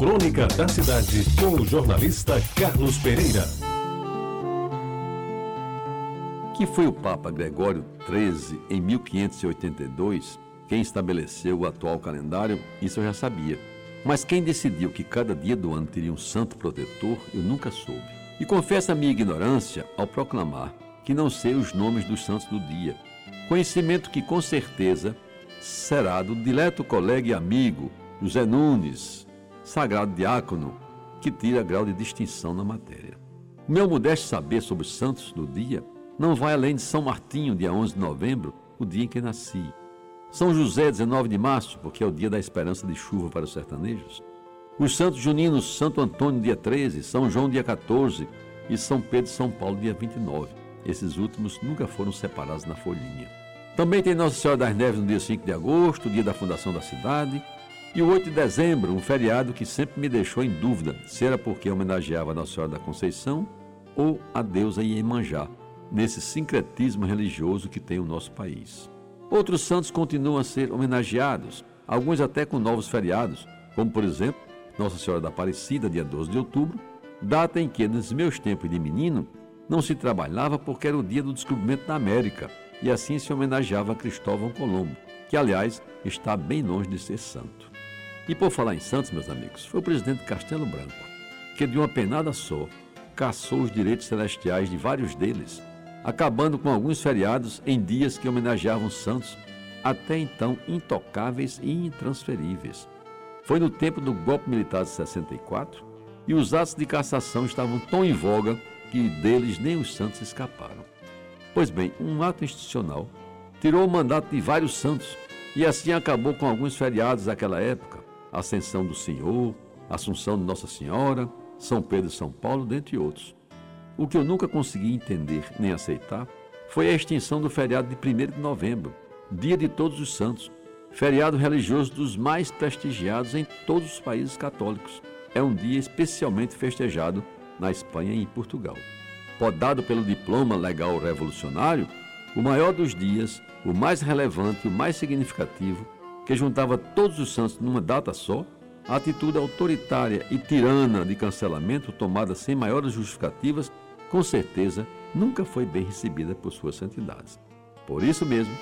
Crônica da Cidade, com o jornalista Carlos Pereira. Que foi o Papa Gregório XIII, em 1582, quem estabeleceu o atual calendário, isso eu já sabia. Mas quem decidiu que cada dia do ano teria um santo protetor, eu nunca soube. E confesso a minha ignorância ao proclamar que não sei os nomes dos santos do dia. Conhecimento que com certeza será do dileto colega e amigo José Nunes, sagrado diácono, que tira grau de distinção na matéria. O meu modesto saber sobre os santos do dia não vai além de São Martinho, dia 11 de novembro, o dia em que nasci. São José, 19 de março, porque é o dia da esperança de chuva para os sertanejos. Os santos juninos, Santo Antônio, dia 13, São João, dia 14 e São Pedro e São Paulo, dia 29. Esses últimos nunca foram separados na folhinha. Também tem Nossa Senhora das Neves no dia 5 de agosto, dia da fundação da cidade, e o 8 de dezembro, um feriado que sempre me deixou em dúvida se era porque homenageava Nossa Senhora da Conceição ou a deusa Iemanjá, nesse sincretismo religioso que tem o nosso país. Outros santos continuam a ser homenageados, alguns até com novos feriados, como por exemplo Nossa Senhora da Aparecida, dia 12 de outubro, data em que, nos meus tempos de menino, não se trabalhava porque era o dia do descobrimento da América, e assim se homenageava Cristóvão Colombo, que aliás está bem longe de ser santo. E por falar em santos, meus amigos, foi o presidente Castelo Branco, que de uma penada só caçou os direitos celestiais de vários deles, acabando com alguns feriados em dias que homenageavam santos até então intocáveis e intransferíveis. Foi no tempo do golpe militar de 64 e os atos de cassação estavam tão em voga que deles nem os santos escaparam. Pois bem, um ato institucional tirou o mandato de vários santos e assim acabou com alguns feriados daquela época, Ascensão do Senhor, Assunção de Nossa Senhora, São Pedro e São Paulo, dentre outros. O que eu nunca consegui entender nem aceitar foi a extinção do feriado de 1 de novembro, Dia de Todos os Santos, feriado religioso dos mais prestigiados em todos os países católicos. É um dia especialmente festejado na Espanha e em Portugal. Podado pelo diploma legal revolucionário, o maior dos dias, o mais relevante, o mais significativo, que juntava todos os santos numa data só, a atitude autoritária e tirana de cancelamento, tomada sem maiores justificativas, com certeza nunca foi bem recebida por suas santidades. Por isso mesmo,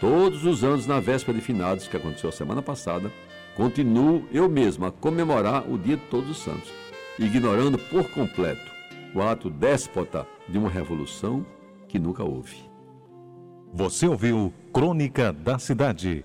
todos os anos, na véspera de finados, que aconteceu a semana passada, continuo eu mesmo a comemorar o Dia de Todos os Santos, ignorando por completo o ato déspota de uma revolução que nunca houve. Você ouviu Crônica da Cidade